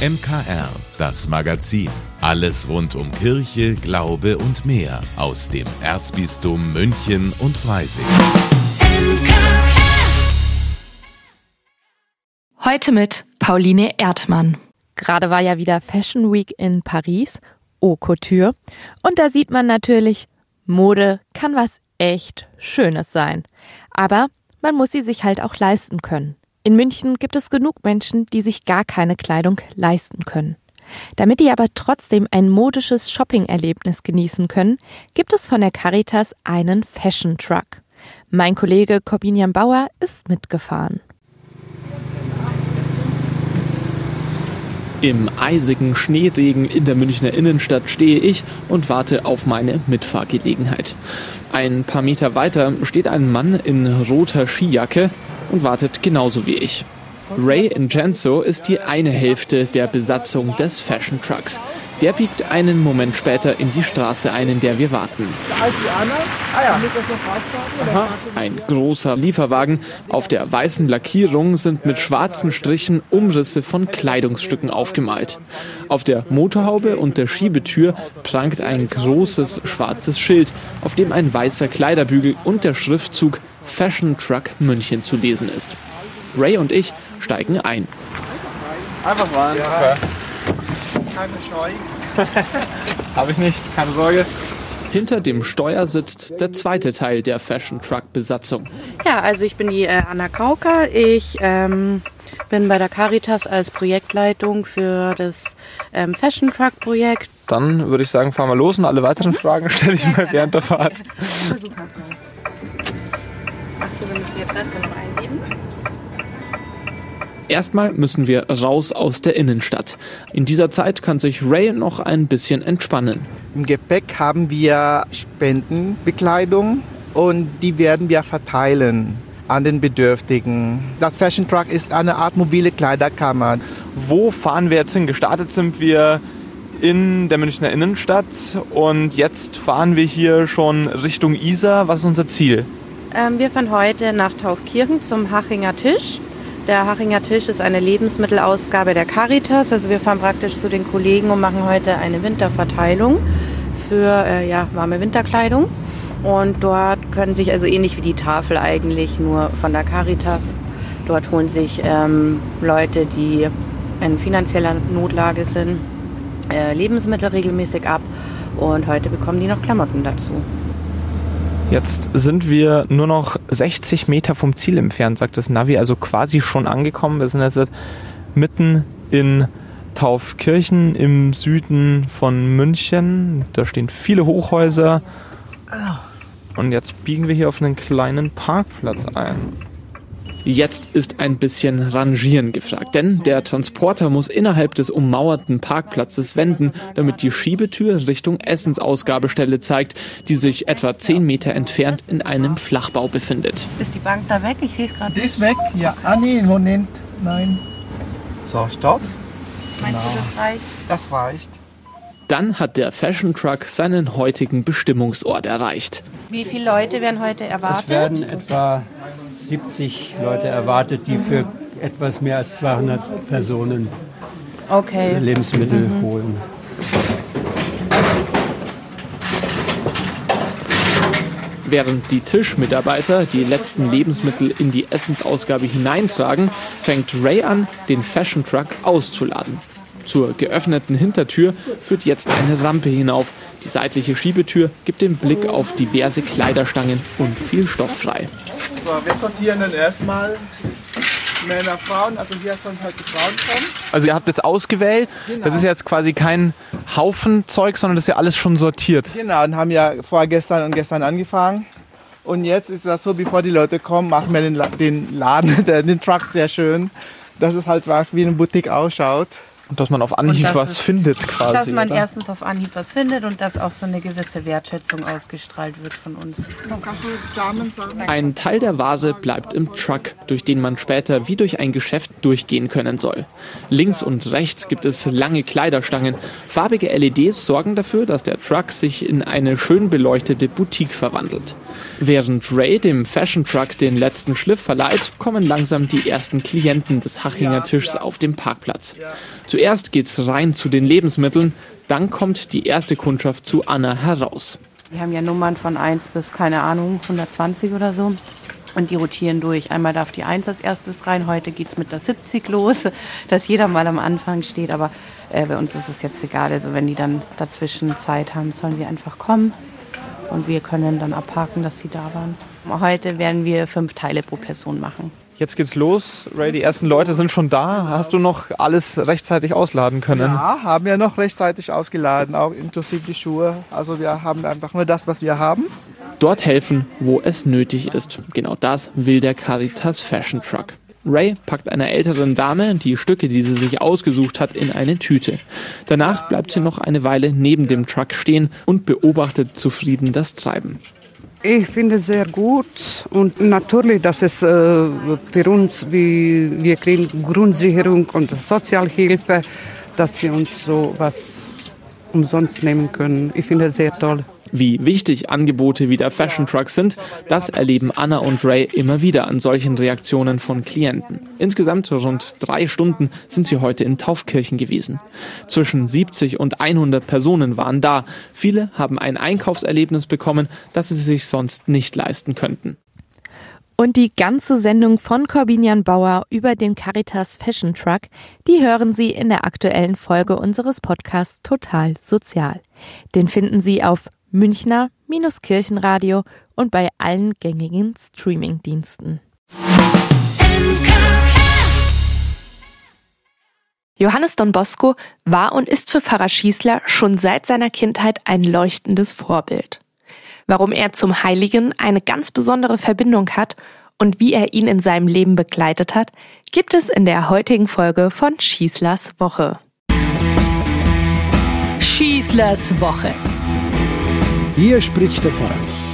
MKR, das Magazin. Alles rund um Kirche, Glaube und mehr aus dem Erzbistum München und Freising. Heute mit Pauline Erdmann. Gerade war ja wieder Fashion Week in Paris, Haute Couture. Und da sieht man natürlich, Mode kann was echt Schönes sein. Aber man muss sie sich halt auch leisten können. In München gibt es genug Menschen, die sich gar keine Kleidung leisten können. Damit die aber trotzdem ein modisches Shopping-Erlebnis genießen können, gibt es von der Caritas einen Fashion Truck. Mein Kollege Corbinian Bauer ist mitgefahren. Im eisigen Schneeregen in der Münchner Innenstadt stehe ich und warte auf meine Mitfahrgelegenheit. Ein paar Meter weiter steht ein Mann in roter Skijacke und wartet genauso wie ich. Ray Ingenzo ist die eine Hälfte der Besatzung des Fashion Trucks. Der biegt einen Moment später in die Straße ein, in der wir warten. Da ist die Anna. Ah ja. Ein großer Lieferwagen. Auf der weißen Lackierung sind mit schwarzen Strichen Umrisse von Kleidungsstücken aufgemalt. Auf der Motorhaube und der Schiebetür prangt ein großes schwarzes Schild, auf dem ein weißer Kleiderbügel und der Schriftzug Fashion Truck München zu lesen ist. Ray und ich steigen ein. Einfach rein. Ja. Keine Scheu. Habe ich nicht, keine Sorge. Hinter dem Steuer sitzt der zweite Teil der Fashion Truck Besatzung. Ja, also ich bin die äh, Anna Kauker. Ich ähm, bin bei der Caritas als Projektleitung für das ähm, Fashion Truck Projekt. Dann würde ich sagen, fahren wir los und alle weiteren Fragen stelle ich mal während der Fahrt. Ja, super. Adresse noch eingeben? Erstmal müssen wir raus aus der Innenstadt. In dieser Zeit kann sich Ray noch ein bisschen entspannen. Im Gepäck haben wir Spendenbekleidung und die werden wir verteilen an den Bedürftigen. Das Fashion Truck ist eine Art mobile Kleiderkammer. Wo fahren wir jetzt hin? Gestartet sind wir in der Münchner Innenstadt und jetzt fahren wir hier schon Richtung Isar. Was ist unser Ziel? Ähm, wir fahren heute nach Taufkirchen zum Hachinger Tisch. Der Hachinger Tisch ist eine Lebensmittelausgabe der Caritas. Also wir fahren praktisch zu den Kollegen und machen heute eine Winterverteilung für äh, ja, warme Winterkleidung. Und dort können sich, also ähnlich wie die Tafel eigentlich, nur von der Caritas, dort holen sich ähm, Leute, die in finanzieller Notlage sind, äh, Lebensmittel regelmäßig ab. Und heute bekommen die noch Klamotten dazu. Jetzt sind wir nur noch 60 Meter vom Ziel entfernt, sagt das Navi, also quasi schon angekommen. Wir sind jetzt mitten in Taufkirchen im Süden von München. Da stehen viele Hochhäuser. Und jetzt biegen wir hier auf einen kleinen Parkplatz ein. Jetzt ist ein bisschen Rangieren gefragt, denn der Transporter muss innerhalb des ummauerten Parkplatzes wenden, damit die Schiebetür Richtung Essensausgabestelle zeigt, die sich etwa 10 Meter entfernt in einem Flachbau befindet. Ist die Bank da weg? Ich sehe es gerade. Die ist weg, ja. Ah nee, Moment. Nein. So, stopp. Meinst du, das reicht? Das reicht. Dann hat der Fashion Truck seinen heutigen Bestimmungsort erreicht. Wie viele Leute werden heute erwartet? Es werden etwa 70 Leute erwartet, die für etwas mehr als 200 Personen okay. Lebensmittel mhm. holen. Während die Tischmitarbeiter die letzten Lebensmittel in die Essensausgabe hineintragen, fängt Ray an, den Fashion Truck auszuladen. Zur geöffneten Hintertür führt jetzt eine Rampe hinauf. Die seitliche Schiebetür gibt den Blick auf diverse Kleiderstangen und viel Stoff frei. So, wir sortieren dann erstmal Männer, Frauen, also hier sollen halt die Frauen kommen. Also ihr habt jetzt ausgewählt, genau. das ist jetzt quasi kein Haufen Zeug, sondern das ist ja alles schon sortiert. Genau, und haben ja vorgestern und gestern angefangen. Und jetzt ist das so, bevor die Leute kommen, machen wir den, den Laden, den Truck sehr schön, dass es halt wie eine Boutique ausschaut. Und dass man auf Anhieb was ist, findet quasi. Dass man oder? erstens auf Anhieb was findet und dass auch so eine gewisse Wertschätzung ausgestrahlt wird von uns. Ein Teil der Vase bleibt im Truck, durch den man später wie durch ein Geschäft durchgehen können soll. Links und rechts gibt es lange Kleiderstangen. Farbige LEDs sorgen dafür, dass der Truck sich in eine schön beleuchtete Boutique verwandelt. Während Ray dem Fashion Truck den letzten Schliff verleiht, kommen langsam die ersten Klienten des Hachinger Tischs auf dem Parkplatz. Zuerst geht's rein zu den Lebensmitteln, dann kommt die erste Kundschaft zu Anna heraus. Wir haben ja Nummern von 1 bis, keine Ahnung, 120 oder so. Und die rotieren durch. Einmal darf die 1 als erstes rein. Heute geht es mit der 70 los, dass jeder mal am Anfang steht. Aber äh, bei uns ist es jetzt egal. Also wenn die dann dazwischen Zeit haben, sollen sie einfach kommen. Und wir können dann abhaken, dass sie da waren. Heute werden wir fünf Teile pro Person machen. Jetzt geht's los. Ray, die ersten Leute sind schon da. Hast du noch alles rechtzeitig ausladen können? Ja, haben wir noch rechtzeitig ausgeladen, auch inklusive die Schuhe. Also wir haben einfach nur das, was wir haben. Dort helfen, wo es nötig ist. Genau das will der Caritas Fashion Truck. Ray packt einer älteren Dame die Stücke, die sie sich ausgesucht hat, in eine Tüte. Danach bleibt sie noch eine Weile neben dem Truck stehen und beobachtet zufrieden das Treiben. Ich finde es sehr gut und natürlich, dass es äh, für uns, wie wir kriegen Grundsicherung und Sozialhilfe, dass wir uns so was umsonst nehmen können. Ich finde es sehr toll. Wie wichtig Angebote wie der Fashion Truck sind, das erleben Anna und Ray immer wieder an solchen Reaktionen von Klienten. Insgesamt rund drei Stunden sind sie heute in Taufkirchen gewesen. Zwischen 70 und 100 Personen waren da. Viele haben ein Einkaufserlebnis bekommen, das sie sich sonst nicht leisten könnten. Und die ganze Sendung von Corbinian Bauer über den Caritas Fashion Truck, die hören Sie in der aktuellen Folge unseres Podcasts Total Sozial. Den finden Sie auf Münchner-Kirchenradio und bei allen gängigen Streamingdiensten. Johannes Don Bosco war und ist für Pfarrer Schießler schon seit seiner Kindheit ein leuchtendes Vorbild. Warum er zum Heiligen eine ganz besondere Verbindung hat und wie er ihn in seinem Leben begleitet hat, gibt es in der heutigen Folge von Schießlers Woche. Schießlers Woche. Hier spricht der Pfarrer.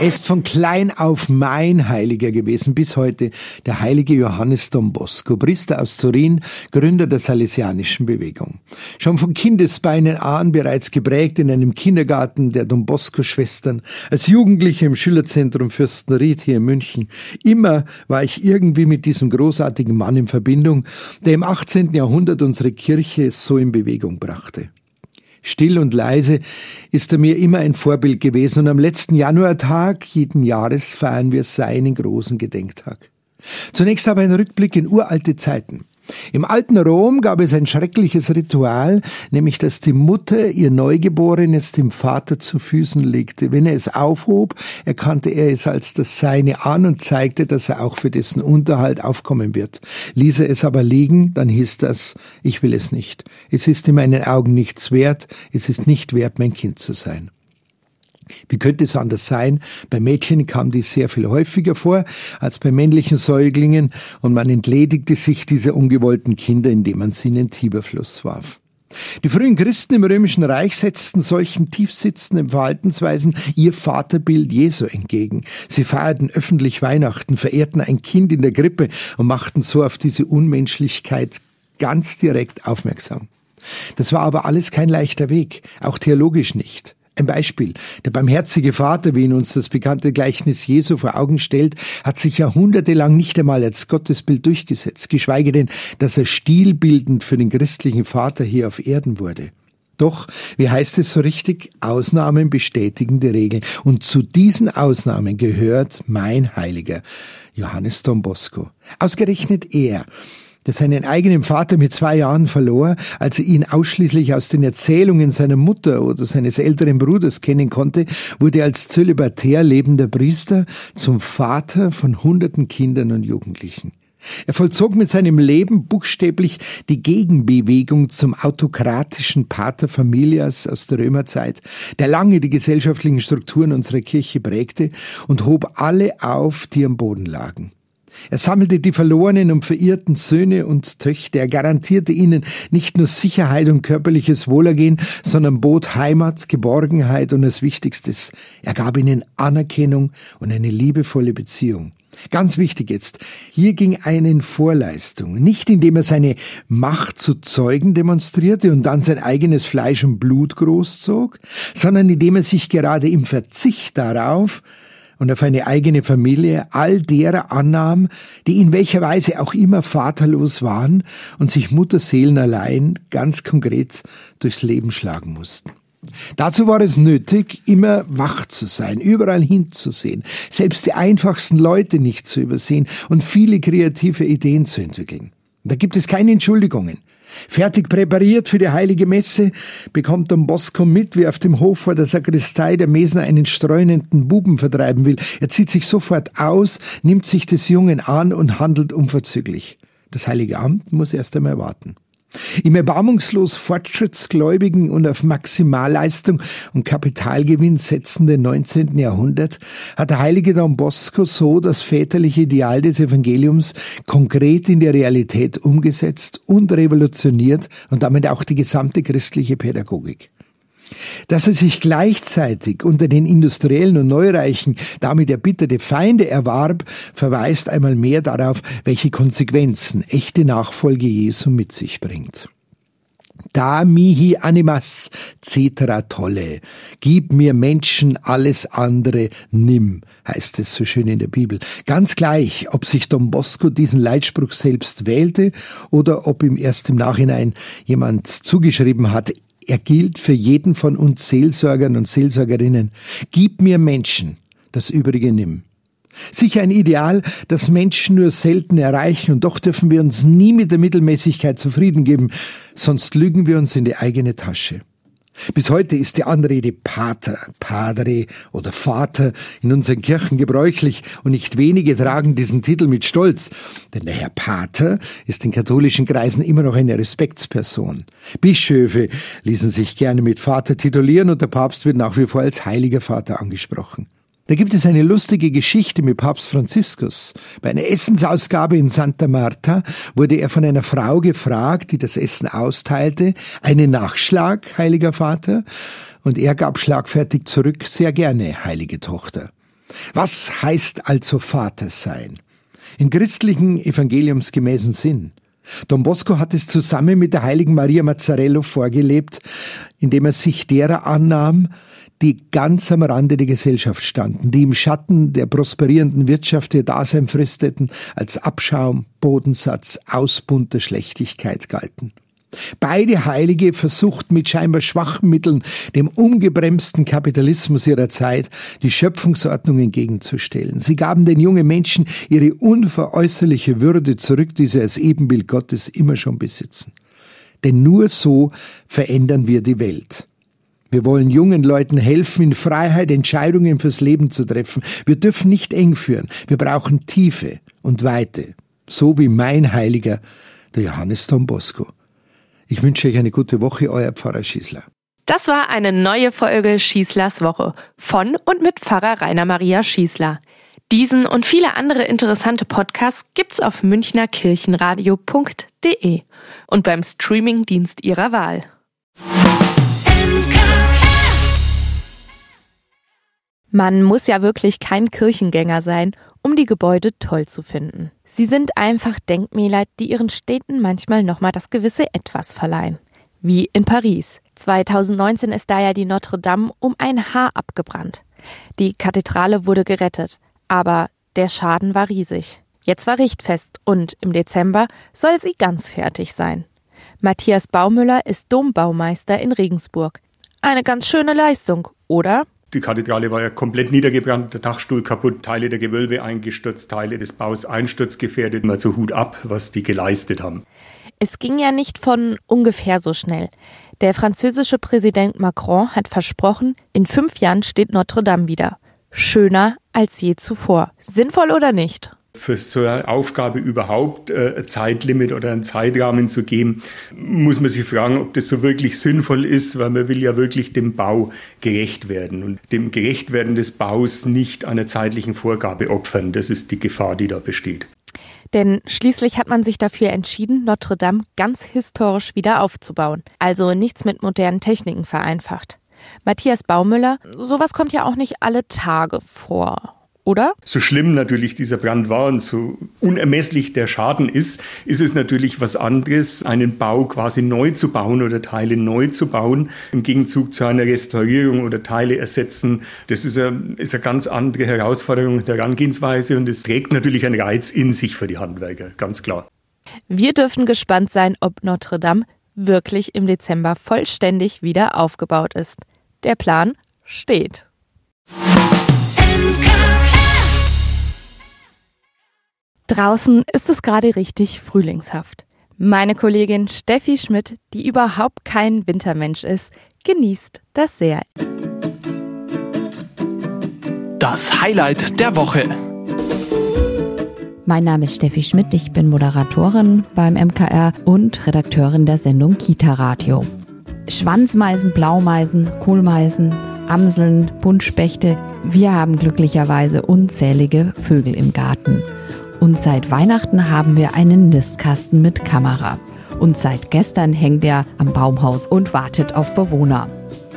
Er ist von klein auf mein Heiliger gewesen, bis heute der heilige Johannes Don Bosco, Priester aus Turin, Gründer der Salesianischen Bewegung. Schon von Kindesbeinen an bereits geprägt in einem Kindergarten der Don Bosco-Schwestern, als Jugendlicher im Schülerzentrum Fürstenried hier in München. Immer war ich irgendwie mit diesem großartigen Mann in Verbindung, der im 18. Jahrhundert unsere Kirche so in Bewegung brachte. Still und leise ist er mir immer ein Vorbild gewesen und am letzten Januartag jeden Jahres feiern wir seinen großen Gedenktag. Zunächst aber ein Rückblick in uralte Zeiten. Im alten Rom gab es ein schreckliches Ritual, nämlich dass die Mutter ihr Neugeborenes dem Vater zu Füßen legte. Wenn er es aufhob, erkannte er es als das Seine an und zeigte, dass er auch für dessen Unterhalt aufkommen wird. Ließ er es aber liegen, dann hieß das, ich will es nicht. Es ist in meinen Augen nichts wert, es ist nicht wert, mein Kind zu sein. Wie könnte es anders sein? Bei Mädchen kam dies sehr viel häufiger vor als bei männlichen Säuglingen und man entledigte sich dieser ungewollten Kinder, indem man sie in den Tiberfluss warf. Die frühen Christen im Römischen Reich setzten solchen tiefsitzenden Verhaltensweisen ihr Vaterbild Jesu entgegen. Sie feierten öffentlich Weihnachten, verehrten ein Kind in der Grippe und machten so auf diese Unmenschlichkeit ganz direkt aufmerksam. Das war aber alles kein leichter Weg, auch theologisch nicht. Ein Beispiel. Der barmherzige Vater, wie ihn uns das bekannte Gleichnis Jesu vor Augen stellt, hat sich jahrhundertelang nicht einmal als Gottesbild durchgesetzt, geschweige denn, dass er stilbildend für den christlichen Vater hier auf Erden wurde. Doch, wie heißt es so richtig, Ausnahmen bestätigen die Regeln. Und zu diesen Ausnahmen gehört mein Heiliger, Johannes Don Bosco. Ausgerechnet er der seinen eigenen Vater mit zwei Jahren verlor, als er ihn ausschließlich aus den Erzählungen seiner Mutter oder seines älteren Bruders kennen konnte, wurde als zölibatär lebender Priester zum Vater von hunderten Kindern und Jugendlichen. Er vollzog mit seinem Leben buchstäblich die Gegenbewegung zum autokratischen Pater Familias aus der Römerzeit, der lange die gesellschaftlichen Strukturen unserer Kirche prägte und hob alle auf, die am Boden lagen. Er sammelte die verlorenen und verirrten Söhne und Töchter. Er garantierte ihnen nicht nur Sicherheit und körperliches Wohlergehen, sondern bot Heimat, Geborgenheit und das Wichtigstes. Er gab ihnen Anerkennung und eine liebevolle Beziehung. Ganz wichtig jetzt, hier ging einer in Vorleistung, nicht indem er seine Macht zu Zeugen demonstrierte und dann sein eigenes Fleisch und Blut großzog, sondern indem er sich gerade im Verzicht darauf und auf eine eigene Familie all derer annahm, die in welcher Weise auch immer vaterlos waren und sich Mutterseelen allein ganz konkret durchs Leben schlagen mussten. Dazu war es nötig, immer wach zu sein, überall hinzusehen, selbst die einfachsten Leute nicht zu übersehen und viele kreative Ideen zu entwickeln. Da gibt es keine Entschuldigungen. Fertig präpariert für die heilige Messe bekommt Don Bosco mit, wie auf dem Hof vor der Sakristei der Mesner einen streunenden Buben vertreiben will. Er zieht sich sofort aus, nimmt sich des Jungen an und handelt unverzüglich. Das heilige Amt muss erst einmal warten. Im erbarmungslos fortschrittsgläubigen und auf Maximalleistung und Kapitalgewinn setzenden 19. Jahrhundert hat der heilige Don Bosco so das väterliche Ideal des Evangeliums konkret in der Realität umgesetzt und revolutioniert und damit auch die gesamte christliche Pädagogik. Dass er sich gleichzeitig unter den Industriellen und Neureichen damit erbitterte Feinde erwarb, verweist einmal mehr darauf, welche Konsequenzen echte Nachfolge Jesu mit sich bringt. Da mihi animas cetera tolle. Gib mir Menschen, alles andere nimm, heißt es so schön in der Bibel. Ganz gleich, ob sich Don Bosco diesen Leitspruch selbst wählte oder ob ihm erst im Nachhinein jemand zugeschrieben hat, er gilt für jeden von uns Seelsorgern und Seelsorgerinnen. Gib mir Menschen, das Übrige nimm. Sicher ein Ideal, das Menschen nur selten erreichen, und doch dürfen wir uns nie mit der Mittelmäßigkeit zufrieden geben, sonst lügen wir uns in die eigene Tasche. Bis heute ist die Anrede Pater, Padre oder Vater in unseren Kirchen gebräuchlich und nicht wenige tragen diesen Titel mit Stolz, denn der Herr Pater ist in katholischen Kreisen immer noch eine Respektsperson. Bischöfe ließen sich gerne mit Vater titulieren und der Papst wird nach wie vor als Heiliger Vater angesprochen. Da gibt es eine lustige Geschichte mit Papst Franziskus. Bei einer Essensausgabe in Santa Marta wurde er von einer Frau gefragt, die das Essen austeilte, einen Nachschlag, heiliger Vater, und er gab schlagfertig zurück, sehr gerne, heilige Tochter. Was heißt also Vater sein? Im christlichen evangeliumsgemäßen Sinn. Don Bosco hat es zusammen mit der heiligen Maria Mazzarello vorgelebt, indem er sich derer annahm, die ganz am Rande der Gesellschaft standen, die im Schatten der prosperierenden Wirtschaft ihr Dasein fristeten, als Abschaum, Bodensatz, Ausbund der Schlechtigkeit galten. Beide Heilige versuchten mit scheinbar schwachen Mitteln dem ungebremsten Kapitalismus ihrer Zeit die Schöpfungsordnung entgegenzustellen. Sie gaben den jungen Menschen ihre unveräußerliche Würde zurück, die sie als Ebenbild Gottes immer schon besitzen. Denn nur so verändern wir die Welt. Wir wollen jungen Leuten helfen, in Freiheit Entscheidungen fürs Leben zu treffen. Wir dürfen nicht eng führen. Wir brauchen Tiefe und Weite. So wie mein Heiliger, der Johannes Don Bosco. Ich wünsche euch eine gute Woche, euer Pfarrer Schießler. Das war eine neue Folge Schießlers Woche von und mit Pfarrer Rainer Maria Schießler. Diesen und viele andere interessante Podcasts gibt's auf münchnerkirchenradio.de und beim Streamingdienst Ihrer Wahl. Man muss ja wirklich kein Kirchengänger sein, um die Gebäude toll zu finden. Sie sind einfach Denkmäler, die ihren Städten manchmal nochmal das gewisse Etwas verleihen. Wie in Paris. 2019 ist da ja die Notre Dame um ein Haar abgebrannt. Die Kathedrale wurde gerettet, aber der Schaden war riesig. Jetzt war Richtfest und im Dezember soll sie ganz fertig sein. Matthias Baumüller ist Dombaumeister in Regensburg. Eine ganz schöne Leistung, oder? Die Kathedrale war ja komplett niedergebrannt, der Dachstuhl kaputt, Teile der Gewölbe eingestürzt, Teile des Baus einsturzgefährdet. Mal zu Hut ab, was die geleistet haben. Es ging ja nicht von ungefähr so schnell. Der französische Präsident Macron hat versprochen, in fünf Jahren steht Notre Dame wieder. Schöner als je zuvor. Sinnvoll oder nicht? Für so eine Aufgabe überhaupt äh, ein Zeitlimit oder einen Zeitrahmen zu geben, muss man sich fragen, ob das so wirklich sinnvoll ist, weil man will ja wirklich dem Bau gerecht werden und dem Gerechtwerden des Baus nicht einer zeitlichen Vorgabe opfern. Das ist die Gefahr, die da besteht. Denn schließlich hat man sich dafür entschieden, Notre Dame ganz historisch wieder aufzubauen. Also nichts mit modernen Techniken vereinfacht. Matthias Baumüller, sowas kommt ja auch nicht alle Tage vor oder? So schlimm natürlich dieser Brand war und so unermesslich der Schaden ist, ist es natürlich was anderes, einen Bau quasi neu zu bauen oder Teile neu zu bauen, im Gegenzug zu einer Restaurierung oder Teile ersetzen. Das ist eine, ist eine ganz andere Herausforderung der Herangehensweise und es trägt natürlich einen Reiz in sich für die Handwerker, ganz klar. Wir dürfen gespannt sein, ob Notre Dame wirklich im Dezember vollständig wieder aufgebaut ist. Der Plan steht. Draußen ist es gerade richtig frühlingshaft. Meine Kollegin Steffi Schmidt, die überhaupt kein Wintermensch ist, genießt das sehr. Das Highlight der Woche. Mein Name ist Steffi Schmidt, ich bin Moderatorin beim MKR und Redakteurin der Sendung Kita Radio. Schwanzmeisen, Blaumeisen, Kohlmeisen, Amseln, Buntspechte, wir haben glücklicherweise unzählige Vögel im Garten. Und seit Weihnachten haben wir einen Nistkasten mit Kamera. Und seit gestern hängt er am Baumhaus und wartet auf Bewohner.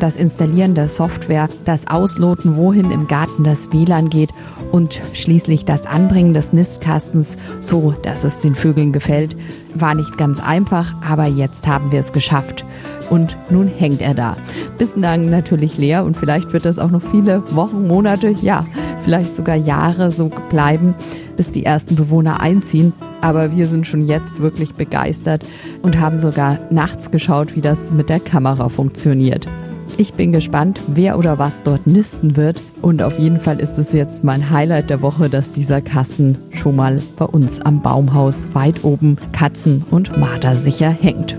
Das Installieren der Software, das Ausloten, wohin im Garten das WLAN geht und schließlich das Anbringen des Nistkastens, so dass es den Vögeln gefällt, war nicht ganz einfach, aber jetzt haben wir es geschafft. Und nun hängt er da. Bislang natürlich leer und vielleicht wird das auch noch viele Wochen, Monate, ja, vielleicht sogar Jahre so bleiben, bis die ersten Bewohner einziehen. Aber wir sind schon jetzt wirklich begeistert und haben sogar nachts geschaut, wie das mit der Kamera funktioniert. Ich bin gespannt, wer oder was dort nisten wird. Und auf jeden Fall ist es jetzt mein Highlight der Woche, dass dieser Kasten schon mal bei uns am Baumhaus weit oben Katzen- und Marder sicher hängt.